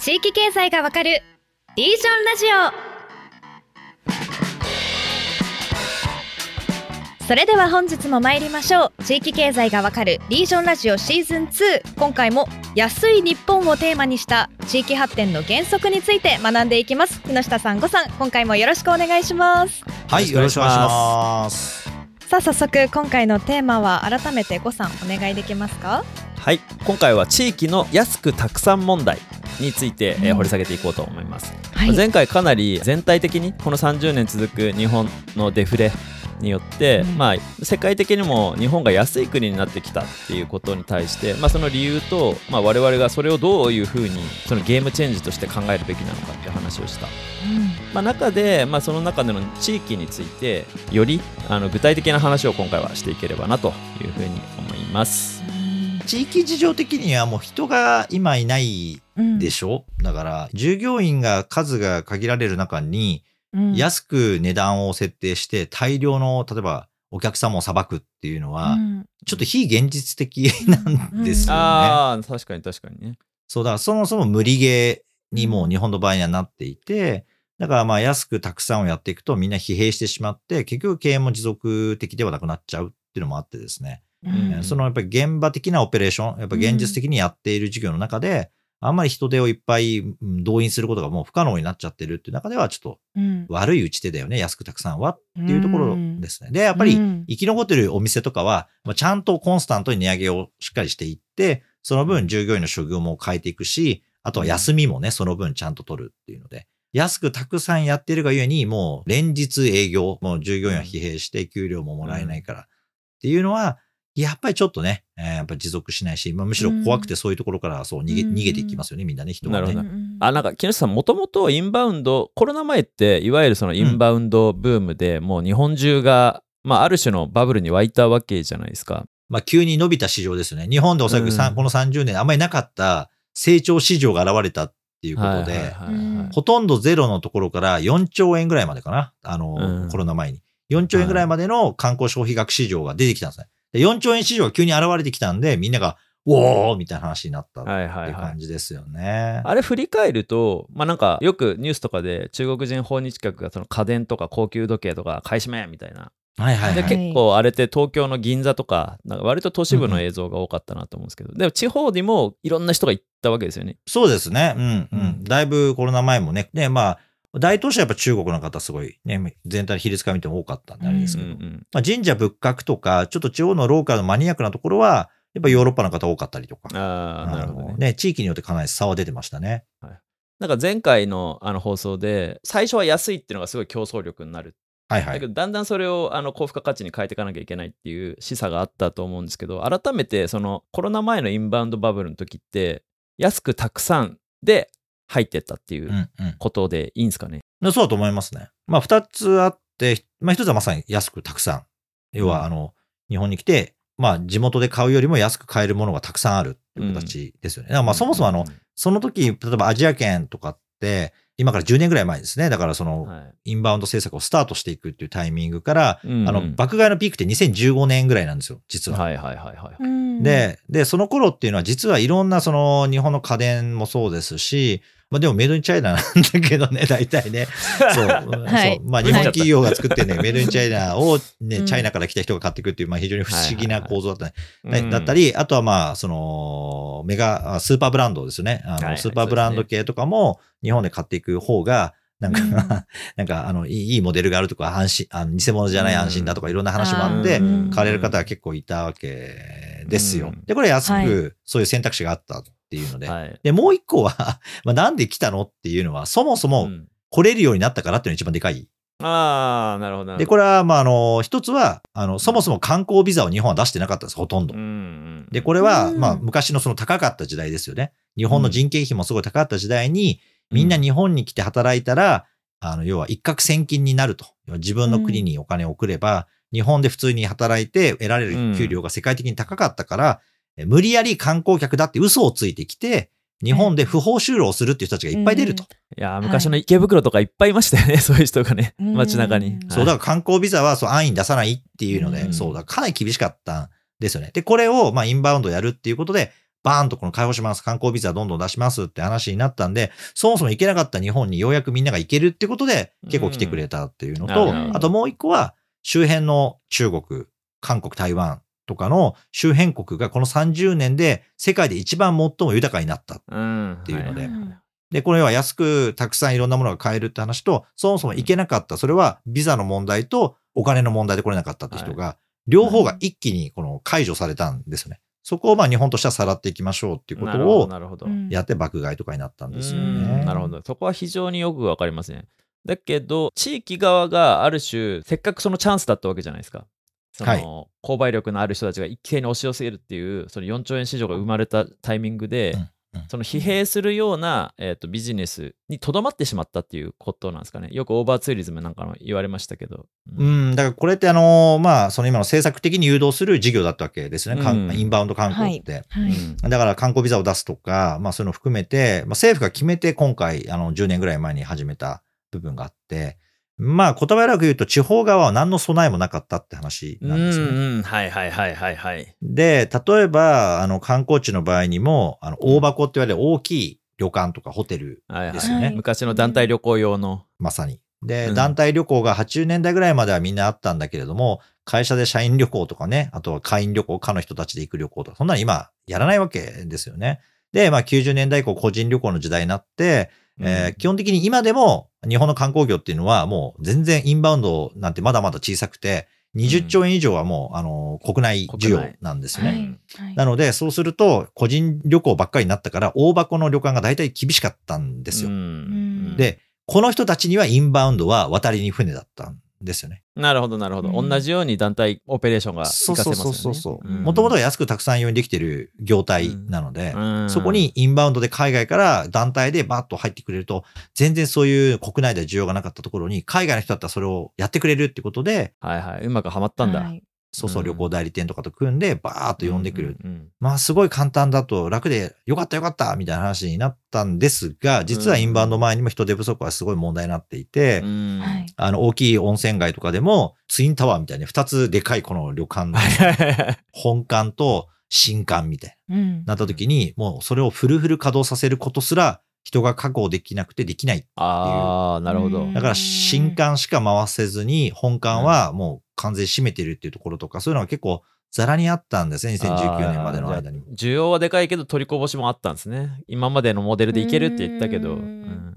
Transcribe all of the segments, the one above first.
地域経済がわかるリージョンラジオ。それでは本日も参りましょう。地域経済がわかるリージョンラジオシーズン2今回も安い日本をテーマにした地域発展の原則について学んでいきます。木下さんごさん今回もよろしくお願いします。はい、よろしくお願いします。さあ早速今回のテーマは改めてごさんお願いできますか？はい。今回は地域の安くたくさん問題について、えーうん。掘り下げていこうと思います、はい。前回かなり全体的にこの30年続く日本のデフレによって、うん。まあ、世界的にも日本が安い国になってきたっていうことに対して、まあ、その理由と、まあ、我々がそれをどういうふうにそのゲームチェンジとして考えるべきなのかっていう話をした、まあ、中で、まあ、その中での地域についてよりあの具体的な話を今回はしていければなというふうに思います。地域事情的にはもう人が今いないうんでしょ、だから従業員が数が限られる中にうん安く値段を設定して大量の例えばお客様を裁くっていうのはうんちょっと非現実的なんですよね。ああ確かに確かにね。そうだからそもそも無理ゲーにもう日本の場合にはなっていて、だからまあ安くたくさんをやっていくとみんな疲弊してしまって結局経営も持続的ではなくなっちゃうっていうのもあってですね。うん。そのやっぱり現場的なオペレーション、やっぱ現実的にやっている事業の中で、あんまり人手をいっぱいうん動員することがもう不可能になっちゃってるっていう中では、ちょっとうん。悪い打ち手だよね、安くたくさんはっていうところですね。で、やっぱりうん。生き残ってるお店とかは、まあちゃんとコンスタントに値上げをしっかりしていって、その分従業員の処遇も変えていくし、あとは休みもね、その分ちゃんと取るっていうので、安くたくさんやってるがゆえに、もう連日営業、もう従業員は疲弊して給料ももらえないからっていうのは、やっぱりちょっとね、えーやっぱり持続しないし、まあ、むしろ怖くてそういうところからそう逃げ,、うん逃げていきますよね、みんなね、人がね。なるほどうんあなんか木下さんもともとインバウンドコロナ前っていわゆるそのインバウンドブームで、もう日本中が、まあ、ある種のバブルに沸いたわけじゃないですか。まあ、急に伸びた市場ですよね。日本でおそらくさんうんこの30年あんまりなかった成長市場が現れたっていうことで、はいはいはいはいうんほとんどゼロのところから4兆円ぐらいまでかな。あの、うんコロナ前に。4兆円ぐらいまでの観光消費額市場が出てきたんですね。で4兆円市場が急に現れてきたんで、みんなが、おーみたいな話になったってはいはいいうはい感じですよね。あれ振り返ると、まあなんかよくニュースとかで中国人訪日客がその家電とか高級時計とか買い占めみたいな。ではいはいはい。結構あれって東京の銀座とか、なんか割と都市部の映像が多かったなと思うんですけど、でも地方にもいろんな人が行ったわけですよね。そうですね。うんううんん。だいぶコロナ前もね。で、まあ、大都市はやっぱ中国の方すごいね、全体の比率から見ても多かったんであれですけど。うんうんまあ、神社仏閣とか、ちょっと地方のローカルのマニアックなところは、やっぱヨーロッパの方多かったりとか。ああ、なるほどね。地域によってかなり差は出てましたね。なんか前回のあの放送で、最初は安いっていうのがすごい競争力になる。はいはい。だけど、だんだんそれをあの高付加価値に変えていかなきゃいけないっていう示唆があったと思うんですけど、改めてそのコロナ前のインバウンドバブルの時って、安くたくさんで入ってったっていううんうん。ことでいいんですかね？そうだと思いますね。まあ、二つあって、まあ、一つはまさに安くたくさん。要は、あの、日本に来て、まあ、地元で買うよりも安く買えるものがたくさんあるっていう形ですよね。だからまあ、そもそもあの、その時、例えばアジア圏とかって、今から10年ぐらい前ですね。だからその、はいインバウンド政策をスタートしていくっていうタイミングから、うんうんあの、爆買いのピークって2015年ぐらいなんですよ、実は。はいはいはいはい。うんで、で、その頃っていうのは実はいろんなその日本の家電もそうですし、まあでもメイドインチャイナなんだけどね、大体ね。そう。はい。そう。まあ日本企業が作ってね、メイドインチャイナをうね、ん。チャイナから来た人が買っていくっていう、まあ非常に不思議な構造だったね。うん。だったり、あとはまあ、その、メガ、あスーパーブランドですよね。あの、はいはいスーパーブランド系とかも日本で買っていく方が、なんか、うん。なんか、あの、いいいいモデルがあるとか、安心、あの偽物じゃない安心だとか、いろんな話もあって、うん。買われる方は結構いたわけですよ。うん。で、これ安はく、そういう選択肢があったっていうので。はい。で、もう一個は、まあ、なんで来たのっていうのは、そもそもうん来れるようになったからっていうのが一番でかい。ああ、なるほどなるで、ほど。これは、まあ、あの、一つは、あの、そもそも観光ビザを日本は出してなかったんです、ほとんどうん。うんで、これは、うんまあ、昔のその高かった時代ですよね。日本の人件費もすごい高かった時代に、みんな日本に来て働いたら、あの、要は一攫千金になると。自分の国にお金を送れば、日本で普通に働いて得られる給料が世界的に高かったから、え無理やり観光客だって嘘をついてきて、日本で不法就労するっていう人たちがいっぱい出ると。いやー、昔の池袋とかいっぱいいましたよね、そういう人がね、うん。街中に。そう、だから観光ビザはそう安易に出さないっていうので、うん。そうだ、かなり厳しかったんですよね。で、これを、まあ、インバウンドやるっていうことで、バーンとこの解放します、観光ビザどんどん出しますって話になったんで、そもそも行けなかった日本にようやくみんなが行けるってことで、結構来てくれたっていうのと、うんあともう一個は、周辺の中国、韓国、台湾とかの周辺国がこの30年で世界で一番最も豊かになった。うん。っていうのでははで、これは安くたくさんいろんなものが買えるって話と、そもそも行けなかった、それはビザの問題とお金の問題で来れなかったって人が、両方が一気にこの解除されたんですよね。そこをまあ日本としてはさらっていきましょうっていうことをなるほど。うんやって爆買いとかになったんですようんね。なるほど。そこは非常によくわかりますね。だけど、地域側がある種、せっかくそのチャンスだったわけじゃないですか。その、はい購買力のある人たちが一斉に押し寄せるっていう、その4兆円市場が生まれたタイミングで、うんうんその疲弊するような、えー、とビジネスにとどまってしまったっていうことなんですかね。よくオーバーツーリズムなんかも言われましたけど。ううんん、だからこれってあの、まあ、その今の政策的に誘導する事業だったわけですね。かんうんインバウンド観光って。はい。うんだから観光ビザを出すとか、まあそういうのを含めて、まあ政府が決めて今回、あの10年ぐらい前に始めた部分があって、まあ言葉悪く言うと地方側は何の備えもなかったって話なんですよね。うんうんはいはいはいはいはい。で、例えば、あの観光地の場合にも、あの大箱って言われる大きい旅館とかホテル、はいはいですよね昔の団体旅行用の。まさに。で、うん団体旅行が80年代ぐらいまではみんなあったんだけれども、会社で社員旅行とかね、あとは会員旅行、課の人たちで行く旅行とか、そんなの今やらないわけですよね。で、まあ90年代以降個人旅行の時代になって、えー基本的に今でも日本の観光業っていうのはもう全然インバウンドなんてまだまだ小さくて、20兆円以上はもう、あの、国内需要なんですよね。はい。はい。なので、そうすると、個人旅行ばっかりになったから、大箱の旅館が大体厳しかったんですよ。うん。で、この人たちにはインバウンドは渡りに船だったんですよね。なるほどなるほど、うん同じように団体オペレーションがそう活かせそうますよね。そうそうそう。んもともとは安くたくさん用にできてる業態なので、うんそこにインバウンドで海外から団体でバッと入ってくれると、全然そういう国内で需要がなかったところに、海外の人だったらそれをやってくれるってことで、はいはい、うまくはまったんだ。はいそうそううん。旅行代理店とかと組んで、バーッと呼んでくる。うんうんまあすごい簡単だと楽でよかったよかったみたいな話になったんですが、実はインバウンド前にも人手不足はすごい問題になっていて、あの大きい温泉街とかでもツインタワーみたいに2つでかいこの旅館の本館と新館みたいうん。になった時に、もうそれをフルフル稼働させることすら人が確保できなくてできない。ああ、なるほど。うんだから新館しか回せずに本館はもう完全に閉めてるっていうところとか、そういうのが結構ザラにあったんですね、2019年までの間にも。需要はでかいけど取りこぼしもあったんですね。今までのモデルでいけるって言ったけど。う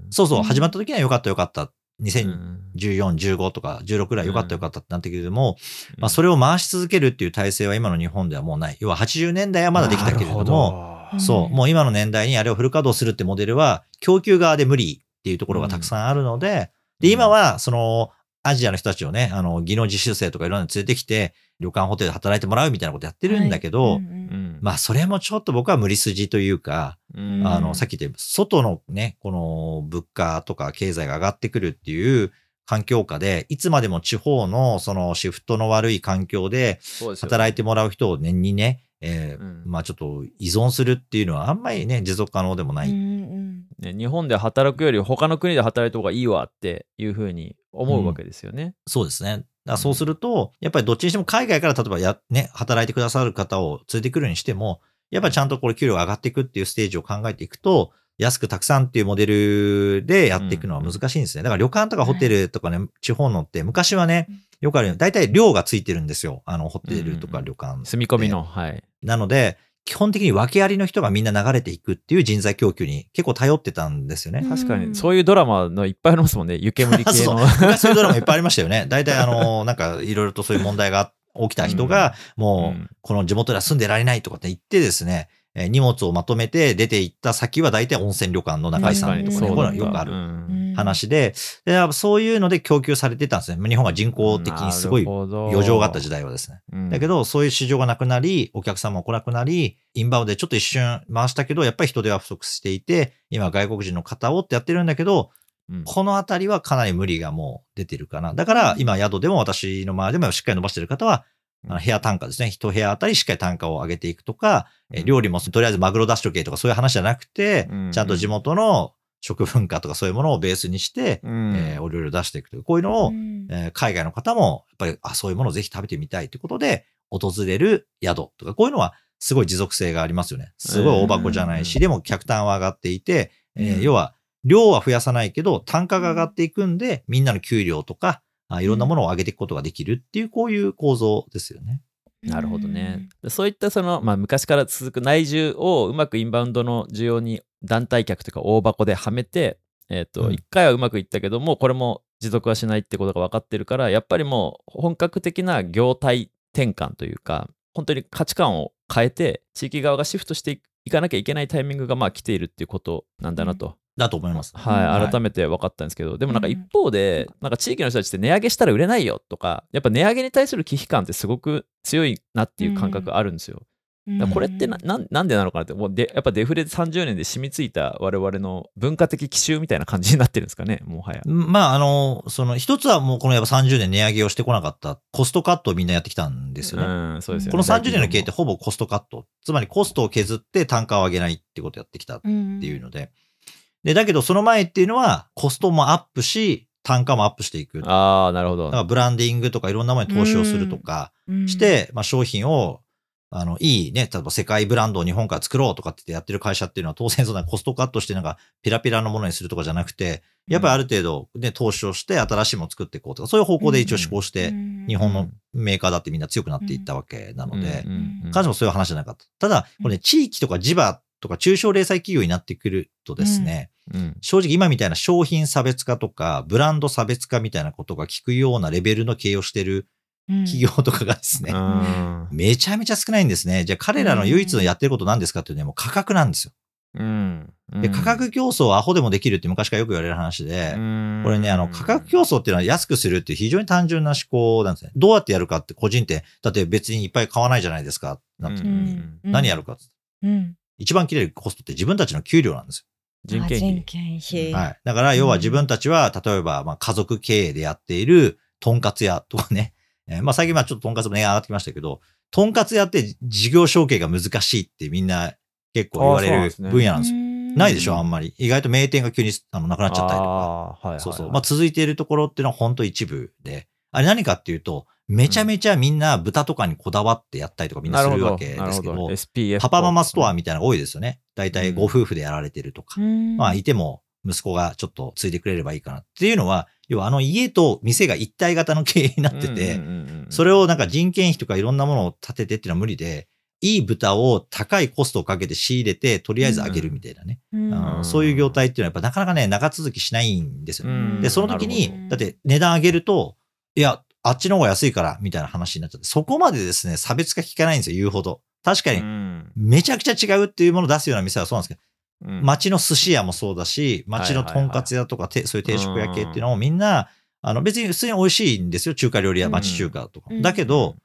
そうそうう、ん始まった時にはよかったよかった。う2014、ん15とか16ぐらいよかったよかったってなったけれども、まあそれれを回し続けるっていう体制は今の日本ではもうない。要は80年代はまだできたけれども、うんそう、もう今の年代にあれをフル稼働するってモデルは、供給側で無理っていうところがたくさんあるので、で、今は、その、アジアの人たちをね、あの、技能実習生とかいろんなの連れてきて、旅館ホテルで働いてもらうみたいなことやってるんだけど、はいうんうん。まあ、それもちょっと僕は無理筋というか、うん。あの、さっき言った、外のね、この物価とか経済が上がってくるっていう環境下で、いつまでも地方のそのシフトの悪い環境で働いてもらう人を年にね、えーうんまあちょっと依存するっていうのはあんまりね、持続可能でもない。うんうんね、日本で働くより他の国で働いた方がいいわっていうふうに思うわけですよね。そうですね。だそうすると、やっぱりどっちにしても海外から例えばや、ね、働いてくださる方を連れてくるにしても、やっぱりちゃんとこれ給料が上がっていくっていうステージを考えていくと、安くたくさんっていうモデルでやっていくのは難しいんですね。だから旅館とかホテルとかね、地方のって昔はねうん、よくあるように、大体寮がついてるんですよ。あの、ホテルとか旅館。住み込みの。はい。なので、基本的に訳ありの人がみんな流れていくっていう人材供給に結構頼ってたんですよね。確かに、うんそういうドラマのいっぱいありますもんね。湯煙系そうの。昔そういうドラマいっぱいありましたよね。大体あの、なんかいろいろとそういう問題が起きた人が、もうんう、この地元では住んでられないとかって言ってですね、えー荷物をまとめて出て行った先は大体温泉旅館の中井さんとかね、うんこういうのはよくある話で、でやっぱそういうので供給されてたんですね。日本が人口的にすごい余剰があった時代はですね。だけど、ど、そういう市場がなくなり、お客様も来なくなり、インバウンドでちょっと一瞬回したけど、やっぱり人手は不足していて、今外国人の方をってやってるんだけど、うん。このあたりはかなり無理がもう出てるかな。だから、今宿でも私の周りでもしっかり伸ばしてる方は、あの部屋単価ですね。一部屋あたりしっかり単価を上げていくとか、えうん。料理もとりあえずマグロ出しとけとかそういう話じゃなくて、うん。ちゃんと地元の食文化とかそういうものをベースにして、うん。えーお料理を出していくという、こういうのを、うん。えー海外の方も、やっぱり、あ、そういうものをぜひ食べてみたいということで、訪れる宿とか、こういうのはすごい持続性がありますよね。すごい大箱じゃないし、でも客単は上がっていて、えー要は、量は増やさないけど、単価が上がっていくんで、みんなの給料とか、あいろんなものを上げていくことができるっていう、こういう構造ですよね。なるほどね。そういったその、まあ、昔から続く内需をうまくインバウンドの需要に団体客というか大箱ではめて、えっ、と、うん1回はうまくいったけども、これも持続はしないってことが分かってるから、やっぱりもう本格的な業態転換というか、本当に価値観を変えて、地域側がシフトしていかなきゃいけないタイミングがまあ来ているっていうことなんだなと。だと思います。はい、はい改めて分かったんですけど、でもなんかうん一方で、なんか地域の人たちって値上げしたら売れないよとか、やっぱ値上げに対する危機感ってすごく強いなっていう感覚あるんですよ。これってななんなんでなのかなって、もうでやっぱデフレで30年で染みついた我々の文化的奇襲みたいな感じになってるんですかね、もはや。まあ、あの、その、一つはもうこのやっぱ30年値上げをしてこなかったコストカットをみんなやってきたんですよね。うん、そうですよね。この30年の経営って大ほぼコストカット。つまりコストを削って単価を上げないってことをやってきたっっていうので。で、だけどその前っていうのはコストもアップし、単価もアップしていく。だかああ、なるほど。らブランディングとかいろんなものに投資をするとかして、まあ商品を、あの、いいね、例えば世界ブランドを日本から作ろうとかって言ってやってる会社っていうのは当然そんなコストカットしてなんかペラペラのものにするとかじゃなくて、やっぱりある程度ね、投資をして新しいものを作っていこうとか、そういう方向で一応思考して、日本のメーカーだってみんな強くなっていったわけなので、彼女もそういう話じゃなかった。ただ、これね、地域とか地場とか中小零細企業になってくるとですね、うん。正直今みたいな商品差別化とか、ブランド差別化みたいなことが聞くようなレベルの経営をしてる企業とかがですね、うんめちゃめちゃ少ないんですね。じゃあ彼らの唯一のやってること何ですかっていうとね、もう価格なんですよ。うん。で、価格競争はアホでもできるって昔からよく言われる話で、これね、あの、価格競争っていうのは安くするっていう非常に単純な思考なんですね。どうやってやるかって個人って、だって別にいっぱい買わないじゃないですか。なんてうん。何やるかって。うん一番切れるコストって自分たちの給料なんです人件人費。件費よ。はい。だから、要は自分たちは、例えば、まあ、家族経営でやっている、とんかつ屋とかね。えーまあ、最近はちょっととんかつも値が上がってきましたけど、とんかつ屋って事業承継が難しいってみんな結構言われる分野なんですよ。ないでしょ、あんままり。意外と名店が急にあのなくなっちゃったりとか。はいそうそう。まあ、続いているところっていうのは本当一部で。あれ何かっていうと、めちゃめちゃみんな豚とかにこだわってやったりとかみんなするわけですけどパパママストアみたいなのが多いですよね。大体うんご夫婦でやられてるとか。まあ、いても息子がちょっとついてくれればいいかなっていうのは、要はあの家と店が一体型の経営になってて、それをなんか人件費とかいろんなものを立ててっていうのは無理で、いい豚を高いコストをかけて仕入れて、とりあえず上げるみたいなね。あのそういう業態っていうのはやっぱなかなかね、長続きしないんですよ。で、その時に、だって値段上げると、いや、あっちの方が安いから、みたいな話になっちゃって、そこまでですね、差別化効かないんですよ、言うほど。確かに、めちゃくちゃ違うっていうものを出すような店はそうなんですけど、街の寿司屋もそうだし、街のとんかつ屋とか、てそういう定食屋系っていうのをみんな、あの別に普通に美味しいんですよ、中華料理屋、町中華とか。うん。だけど、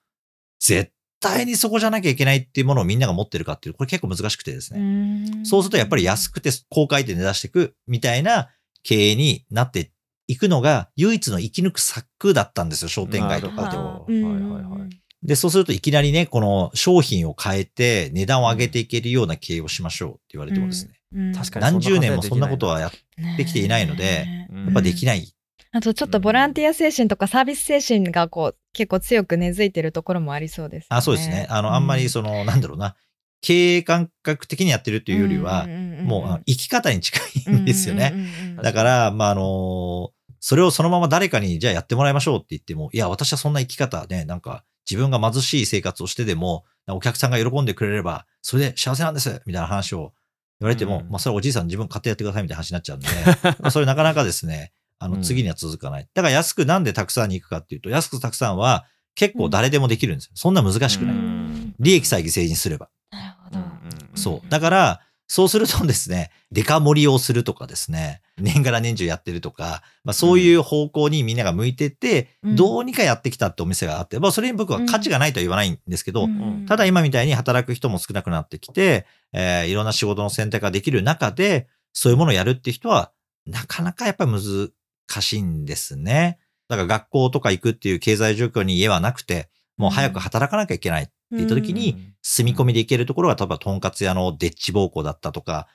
絶対にそこじゃなきゃいけないっていうものをみんなが持ってるかっていう、これ結構難しくてですね。そうするとやっぱり安くて高回転で出していくみたいな経営になっていくのが唯一の生き抜く策だったんですよ、商店街とかで。はいはいはい。で、そうするといきなりね、この商品を変えて値段を上げていけるような経営をしましょうって言われてもですね、確かに何十年もそんなことはやっやできていないのでややっぱできない。あとちょっとボランティア精神とかサービス精神がこう結構強く根付いてるところもありそうです、ね。あ、そうですね。あの、あんまりその、なんだろうな、経営感覚的にやってるっていうよりは、もう生き方に近いんですよね。ねだから、まあ、あのそれをそのまま誰かに、じゃあやってもらいましょうって言っても、いや、私はそんな生き方ね、なんか、自分が貧しい生活をしてでも、お客さんが喜んでくれれば、それで幸せなんですみたいな話を言われても、うんまあ、それはおじいさん自分買ってやってくださいみたいな話になっちゃうんで、まあそれなかなかですね、あの、うん次には続かない。だから安くなんでたくさんに行くかっていうと、安くたくさんは結構誰でもできるんですよ。そんな難しくない。うん利益さえ犠牲にすれば。なるほど。そう。だから、そうするとですね、デカ盛りをするとかですね、年がら年中やってるとか、まあそういう方向にみんなが向いてって、うん。どうにかやってきたってお店があって、まあそれに僕は価値がないとは言わないんですけど、うん。ただ今みたいに働く人も少なくなってきて、えーいろんな仕事の選択ができる中で、そういうものをやるって人は、なかなかやっぱり難しいんですね。だから学校とか行くっていう経済状況に家はなくて、もう早く働かなきゃいけないって言った時に、住み込みで行けるところが、例えば、とんかつ屋のデッチ暴行だったとか、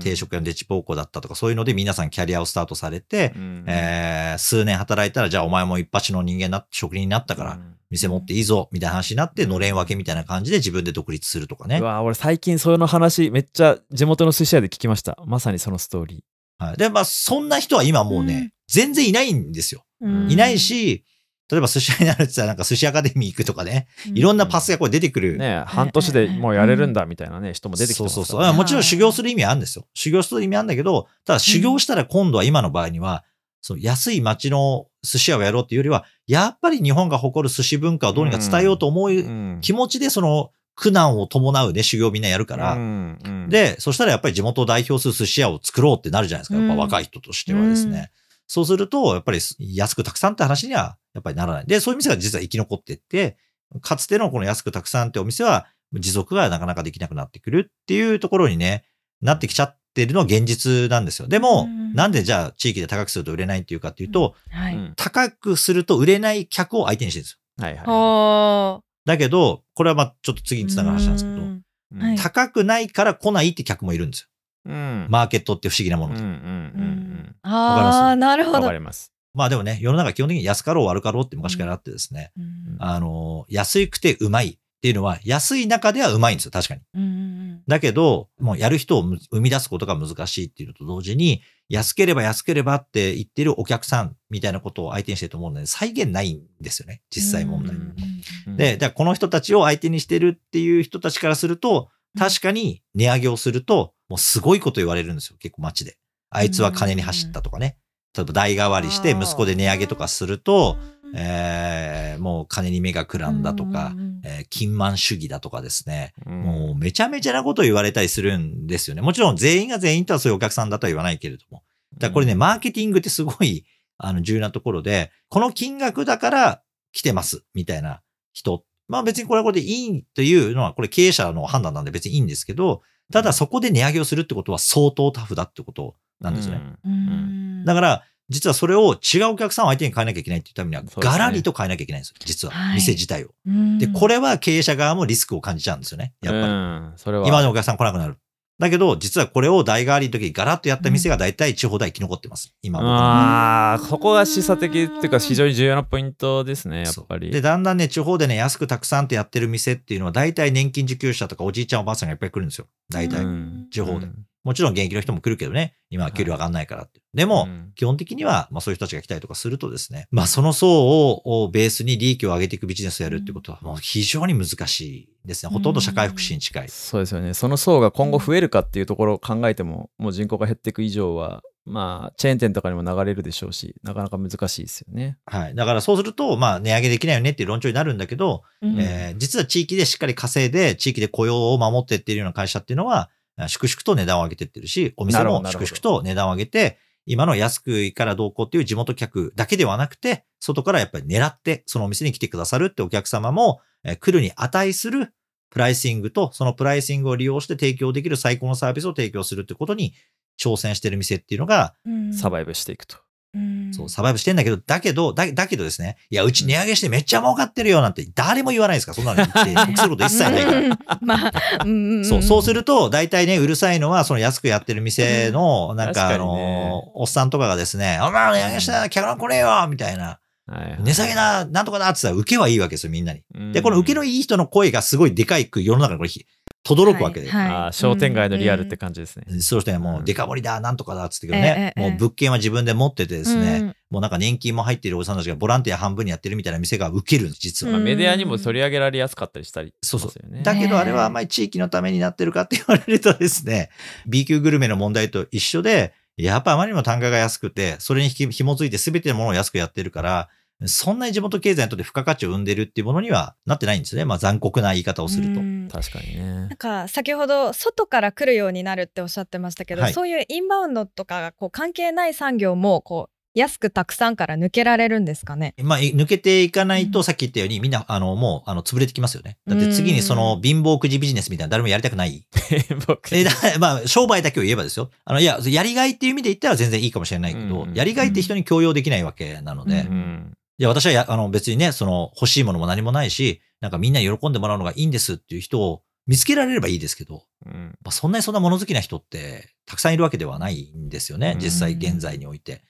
定食屋のデッチ暴行だったとか、そういうので皆さんキャリアをスタートされて、うん。えー数年働いたら、じゃあお前も一発の人間な、職人になったから、店持っていいぞ、みたいな話になって、のれん分けみたいな感じで自分で独立するとかね。う。わ俺最近その話めっちゃ地元の寿司屋で聞きました。まさにそのストーリはい。で、まあ、そんな人は今もうね、うん。全然いないんですよ。うん。いないし、例えば寿司屋になるって言ったらなんか寿司アカデミー行くとかね、いろんなパスがこれ出てくる。ーね半年でもうやれるんだみたいなね人も出てきてますそうそうそう。からねもちろん修行する意味はあるんですよ。修行する意味あるんだけど、ただ修行したら今度は今の場合には、その安い町の寿司屋をやろうっていうよりは、やっぱり日本が誇る寿司文化をどうにか伝えようと思ううん気持ちでその苦難を伴うね、修行をみんなやるから、うんうんで、そしたらやっぱり地元を代表する寿司屋を作ろうってなるじゃないですか。やっぱうん若い人としてはですね。うんそうすると、やっぱり安くたくさんって話にはやっぱりならない。で、そういう店が実は生き残っていって、かつてのこの安くたくさんってお店は持続がなかなかできなくなってくるっていうところにね、なってきちゃってるのは現実なんですよ。でも、うんなんでじゃあ地域で高くすると売れないっていうかっていうと、はい。うん高くすると売れない客を相手にしてるんですよ。はいはいほだけど、これはまあちょっと次ーにつながる話なんですけど、うんうんはい高くないから来ないって客もいるんですよ。うん。マーケットって不思議なもの。で。うんうんうんああ、なるほど。うんわか。ります。まあでもね、世の中基本的に安かろう悪かろうって昔からあってですね、うん。あの、安くてうまいっていうのは、安い中ではうまいんですよ、確かに。うんだけど、もうやる人をむ生み出すことが難しいっていうのと同時に、安ければ安ければって言ってるお客さんみたいなことを相手にしてると思うので、再現ないんですよね、実際問題。うんうん。で、じゃあこの人たちを相手にしてるっていう人たちからすると、確かに値上げをすると、もうすごいこと言われるんですよ、結構街で。あいつは金に走ったとかね。例えば代替わりして息子で値上げとかすると、えーもう金に目がくらんだとか、うんえー金満主義だとかですね。うんもうめちゃめちゃなこと言われたりするんですよね。もちろん全員が全員とはそういうお客さんだとは言わないけれども。だからこれね、マーケティングってすごい、あの、重要なところで、この金額だから来てます、みたいな人。まあ別にこれはこれでいいというのは、これ経営者の判断なんで別にいいんですけど、ただそこで値上げをするってことは相当タフだってことなんですよね。うんだから、実はそれを違うお客さんを相手に変えなきゃいけないっていうためには、ガラリと変えなきゃいけないんですよ。実は。はい店自体を。うんで、これは経営者側もリスクを感じちゃうんですよね。やっぱり。うんそれは今までお客さん来なくなる。だけど、実はこれを代替わりの時にガラッとやった店が大体地方では生き残ってます。今ああ、そこが示唆的っていうか非常に重要なポイントですね、やっぱり。で、だんだんね、地方でね、安くたくさんってやってる店っていうのは、大体年金受給者とかおじいちゃんおばあさんがいっぱい来るんですよ。大体。うん地方でうんもちろん現役の人も来るけどね、今は給料上がんないからって。でも、うん基本的には、まあそういう人たちが来たりとかするとですね、まあその層ををベースに利益を上げていくビジネスをやるってことは、もう非常に難しいですね。ほとんど社会福祉に近い。そうですよね。その層が今後増えるかっていうところを考えても、もう人口が減っていく以上は、まあ、チェーン店とかにも流れるでしょうし、なかなか難しいですよね。はい。だからそうすると、まあ値上げできないよねっていう論調になるんだけど、うんえー実は地域でしっかり稼いで、地域で雇用を守ってっていうような会社っていうのは、あ粛々と値段を上げてってるし、お店も粛々と値段を上げて、今の安くいいからどうこうっていう地元客だけではなくて、外からやっぱり狙って、そのお店に来てくださるってお客様も、えー来るに値するプライシングと、そのプライシングを利用して提供できる最高のサービスを提供するってことに挑戦してる店っていうのが、うんサバイブしていくと。うん。そう、サバイブしてんだけど、だけど、だだけどですね、いや、うち値上げしてめっちゃ儲かってるよなんて誰も言わないですから、そんなの言って、得すること一切ないから。うん。まあ、そう、そうすると、大体ね、うるさいのは、その安くやってる店の、なんか、あの、おっさんとかがですね、お前値上げしたら客が来ねえよみたいな。はいはい。値下げだなんとかだって言ったら、受けはいいわけですよ、みんなに。うん。で、この受けのいい人の声がすごいでかいく世の中にこれ、轟くわけで。はい。あー商店街のリアルって感じですね。そうしてね、もう、うん。デカ盛りだ、なんとかだっつってけどえね、えええもう物件は自分で持っててですね、うん。もうなんか年金も入っているおじさんたちがボランティア半分にやってるみたいな店が受けるんです、実は。まあ、うん。メディアにも取り上げられやすかったりしたりしそうそう。だけどねあれはあんまり地域のためになってるかって言われるとですね、B 級グルメの問題と一緒で、やっぱあまりにも単価が安くて、それにひ紐づいて全てのものを安くやってるから、そんなに地元経済にとって付加価値を生んでるっていうものにはなってないんですよね。まあ残酷な言い方をするとう。ん確かにねなん。か先ほど外から来るようになるっておっしゃってましたけど、はいそういうインバウンドとかがこう関係ない産業もこう安くたくさんから抜けられるんですかね？まあ、い抜けていかないうんと、さっき言ったように、みんな、あの、もう、あの、潰れてきますよね。だって次にその、貧乏くじビジネスみたいなの誰もやりたくない。僕えだまあ、商売だけを言えばですよ。あの、いや、やりがいっていう意味で言ったら全然いいかもしれないけど、うんやりがいって人に強要できないわけなので、うんうんいや、私はや、あの、別にね、その、欲しいものも何もないし、なんかみんなに喜んでもらうのがいいんですっていう人を見つけられればいいですけど、うんまあ、そんなにそんな物好きな人って、たくさんいるわけではないんですよね、うん実際現在において。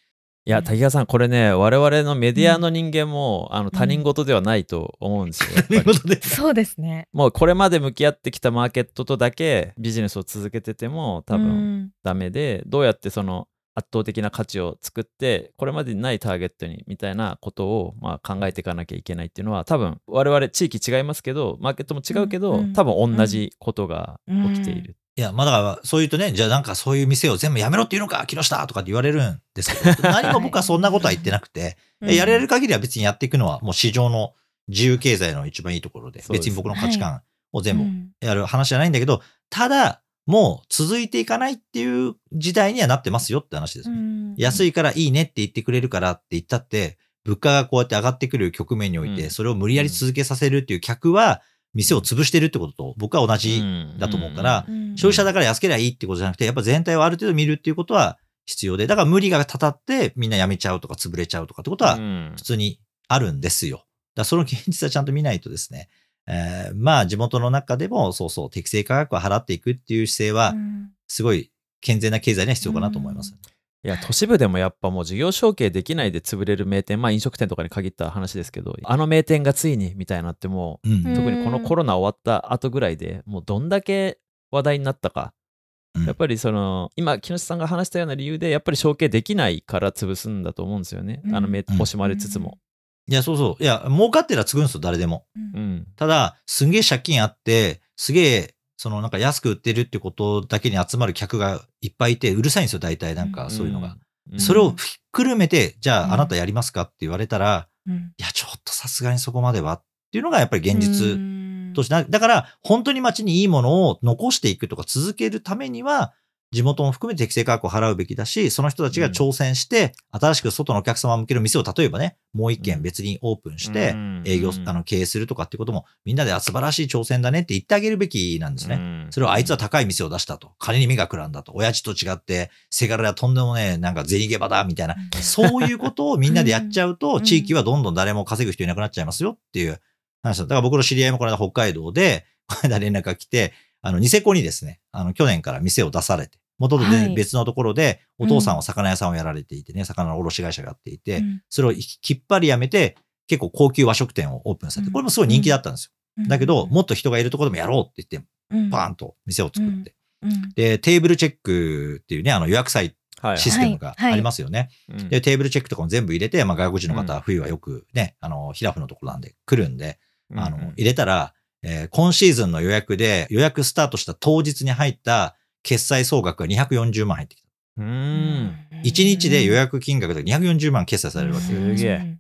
いや、滝川さん、これね、我々のメディアの人間も、あの他人事ではないと思うんですよ。うことで。そうですね。もうこれまで向き合ってきたマーケットとだけビジネスを続けてても多分ダメで、どうやってその圧倒的な価値を作ってこれまでにないターゲットにみたいなことをまあ考えていかなきゃいけないっていうのは多分我々地域違いますけどマーケットも違うけど、うん多分同じことが起きている。いや、まあだから、そう言うとね、じゃあなんかそういう店を全部やめろっていうのか、木下とかって言われるんですけど、何も僕はそんなことは言ってなくて、うん。やれる限りは別にやっていくのはもう市場の自由経済の一番いいところで、別に僕の価値観を全部うん。やる話じゃないんだけど、ただ、もう続いていかないっていう時代にはなってますよって話です。うん。安いからいいねって言ってくれるからって言ったって、物価がこうやって上がってくる局面において、うん。それを無理やり続けさせるっていう客は、店を潰してるってことと僕は同じだと思うから、うん。消費者だから安ければいいってことじゃなくて、やっぱ全体をある程度見るっていうことは必要で、だから無理がたたってみんな辞めちゃうとか潰れちゃうとかってことはうん。普通にあるんですよ。だからその現実はちゃんと見ないとですね、えーまあ地元の中でもそうそう適正価格を払っていくっていう姿勢はうん。すごい健全な経済には必要かなと思います。いや都市部でもやっぱもう事業承継できないで潰れる名店まあ飲食店とかに限った話ですけどあの名店がついにみたいなのってもううん。うん特にこのコロナ終わった後ぐらいでもうどんだけ話題になったか、うん。やっぱりその今木下さんが話したような理由でやっぱり承継できないから潰すんだと思うんですよね、うん。あの名惜しまれつつも、いや、そうそう。いや、儲かってるら継ぐんですよ、誰でも。うん。ただ、すんげえ借金あって、すげえ、そのなんか安く売ってるってことだけに集まる客がいっぱいいて、うるさいんですよ、大体なんかそういうのが。うん。それをひっくるめて、じゃうん。ああなたやりますかって言われたら、うん。いや、ちょっとさすがにそこまではっていうのがやっぱり現う実ん。として。な、だから本当に街にいいものを残していくとか続けるためには、地元も含めて適正価格を払うべきだし、その人たちが挑戦して、新しく外のお客様向ける店を例えばね、もう一軒別にオープンして、営業、あの、経営するとかっていうことも、みんなであ素晴らしい挑戦だねって言ってあげるべきなんですね。それをあいつは高い店を出したと。金に目がくらんだと。親父と違って、せがれはとんでもねえ、なんか銭ゲバだ、みたいな。そういうことをみんなでやっちゃううと、ん。地域はどんどん誰も稼ぐ人いなくなっちゃいますよっていう話だ。だから僕の知り合いもこの間北海道で、この間連絡が来て、あの、ニセコにですね、あの、去年から店を出されて、元々はい。ね別のところで、お父さんは魚屋さんをやられていてね、魚の卸会社がやっていて、うん。それをきっぱりやめて、結構高級和食店をオープンされて、これもすごい人気だったんですよ。だけど、もっと人がいるところでもやろうって言って、バーンと店を作って。うん。で、テーブルチェックっていうね、あの予約サイはい。システムがありますよね。うん。で、テーブルチェックとかも全部入れて、まあ外国人の方うん。は冬はよくね、あの、ヒラフのところなんで来るんで、あのうんうん、入れたら、えー今シーズンの予約で予約スタートした当日に入った決済総額が240万入ってきた。うん。1日で予約金額で240万決済されるわけ。すげえ。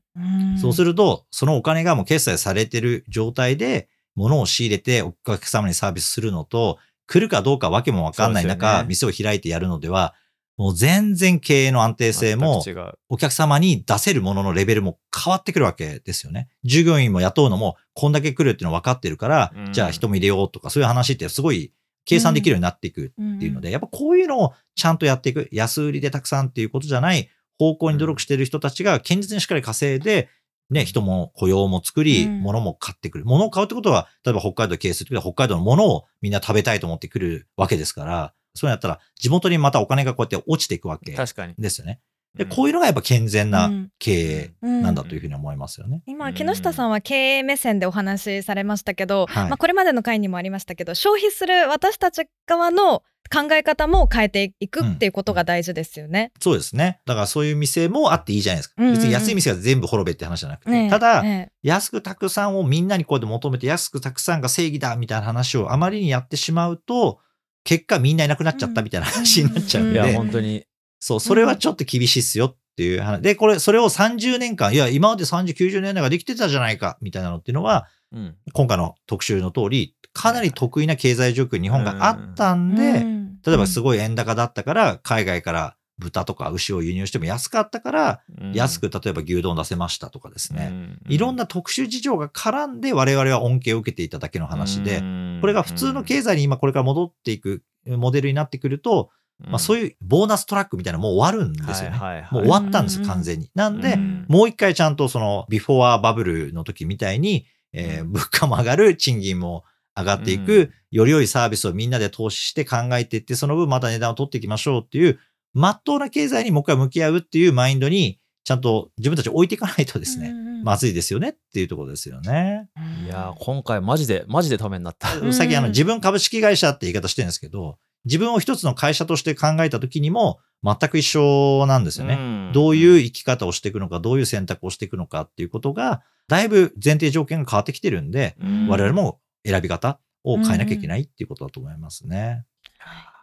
そうするると、そのお金がもう決済されてる状態で、物を仕入れてお客様にサービスするのと、来るかどうかわけもわかんない中、ね。店を開いてやるのでは、もう全然経営の安定性も、お客様に出せるもののレベルも変わってくるわけですよね。従業員も雇うのも、こんだけ来るっていうの分かってるから、うん。じゃあ人も入れようとか、そういう話ってすごい計算できるようになっていくっていうので、やっぱこういうのをちゃんとやっていく、安売りでたくさんっていうことじゃない方向に努力している人たちが堅実にしっかり稼いで、ね、人も雇用も作り、うん物も買ってくる。物を買うってことは、例えば北海道で経営するときは北海道の物をみんな食べたいと思ってくるわけですから、そうやったら地元にまたお金がこうやって落ちていくわけ確かにですよね。で、うん。こういうのがやっぱ健全なうん。経営うんなんだというふうに思いますよね。今木下さんは経営目線でお話しされましたけど、はい。まあ、これまでの回にもありましたけど消費する私たち側の考え方も変えていくっていうことが大事ですよね。そうですね。だからそういう店もあっていいじゃないですか。うんうんうん。別に安い店が全部滅べって話じゃなくて。ただ、ね安くたくさんをみんなにこうやって求めて安くたくさんが正義だみたいな話をあまりにやってしまうと、結果みんないなくなっちゃったみたいな話になっちゃうんいで、や本当にそう、それはちょっと厳しいっすよっていう話。で、これ、それを30年間、いや、今まで30、90年代ができてたじゃないか、みたいなのっていうのは、うん。今回の特集の通り、かなり得意な経済状況に日本があったんで、うん。例えばすごい円高だったから、海外から豚とか牛を輸入しても安かったから、うん。安く例えば牛丼出せましたとかですね。うん。いろんな特殊事情が絡んで我々は恩恵を受けていただけの話で、これが普通の経済に今これから戻っていくモデルになってくると、まあそういういうボーナストラックみたいなのもう終わるんですよね。もう終わったんです完全に。なんで、うんもう一回ちゃんとそのビフォーバブルの時みたいに、えーうん物価も上がる、賃金も上がっていく、うんより良いサービスをみんなで投資して考えていって、その分また値段を取っていきましょうっていう真っ当な経済にもう一回向き合うっていうマインドに、ちゃんと自分たち置いていかないとですね、まずいですよねっていうところですよね。いや今回マジで、マジでためになった。最近あの自分株式会社って言い方してるんですけど、自分を一つの会社として考えた時にも全く一緒なんですよね。どういう生き方をしていくのか、どういう選択をしていくのかっていうことが、だいぶ前提条件が変わってきてるんで、我々も選び方を変えなきゃいけないっていうことだと思いますね。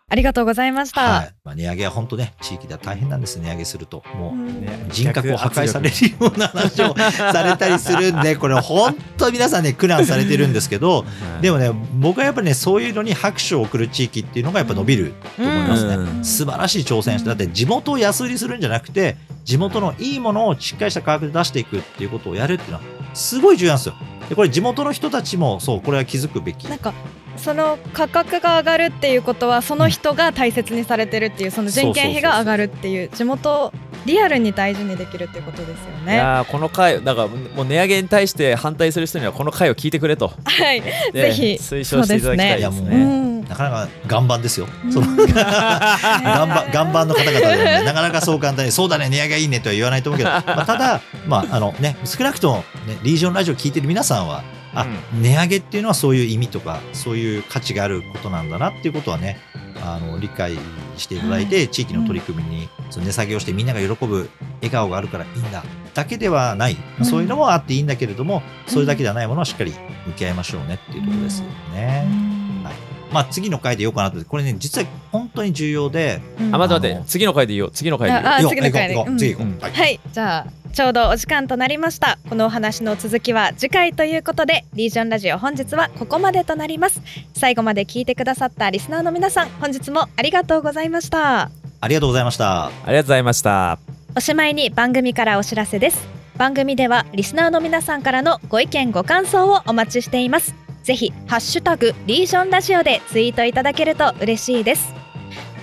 ありがとうございました。はい、まあ、値上げは本当ね、地域では大変なんです、値上げすると。もう、ね、人格を破壊されるような話をされたりするんで、これ本当皆さんね、苦難されてるんですけど、でもね、僕はやっぱりね、そういうのに拍手を送る地域っていうのがやっぱ伸びると思いますね。素晴らしい挑戦して、だって地元を安売りするんじゃなくて、地元のいいものをしっかりした価格で出していくっていうことをやるっていうのは、すごい重要なんですよ。でこれ地元の人たちもそうこれは気づくべきなんかその価格が上がるっていうことはその人が大切にされてるっていう、その人件費が上がるっていう地元リアルに大事にできるっていうことですよね。いやこの回だからもう値上げに対して反対する人にはこの回を聞いてくれと。はい。ぜひ推奨していただきたいですね。ねなかなか岩盤ですよ。その 岩盤岩盤の方々で、ね、なかなかそう簡単にそうだね値上げいいねとは言わないと思うけど、まあ、ただまああのね少なくともねリージョンラジオ聞いてる皆さんはあ、うん、値上げっていうのはそういう意味とかそういう価値があることなんだなっていうことはねあの理解していただいて、地域の取り組みにその値下げをしてみんなが喜ぶ笑顔があるからいいんだだけではない、そういうのもあっていいんだけれども、それだけではないものはしっかり向き合いましょうねっていうところですよね。はい。まあ、次の回で言おうかなと。これね実は本当に重要で、あ待って待って次の回で言おう。次の回で言おう。次の回で。次行こう、はいじゃあちょうどお時間となりました。このお話の続きは次回ということでリージョンラジオ本日はここまでとなります。最後まで聞いてくださったリスナーの皆さん本日もありがとうございました。ありがとうございました。ありがとうございました。おしまいに番組からお知らせです。番組ではリスナーの皆さんからのご意見ご感想をお待ちしています。ぜひハッシュタグリージョンラジオでツイートいただけると嬉しいです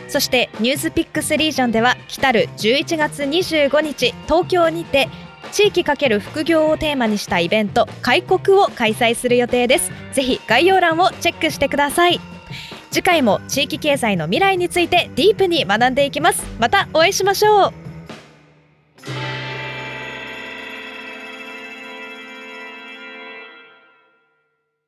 そしてニュースピックスリージョンでは来る11月25日東京にて地域×副業をテーマにしたイベント開国を開催する予定です。ぜひ概要欄をチェックしてください。次回も地域経済の未来についてディープに学んでいきます。またお会いしましょう。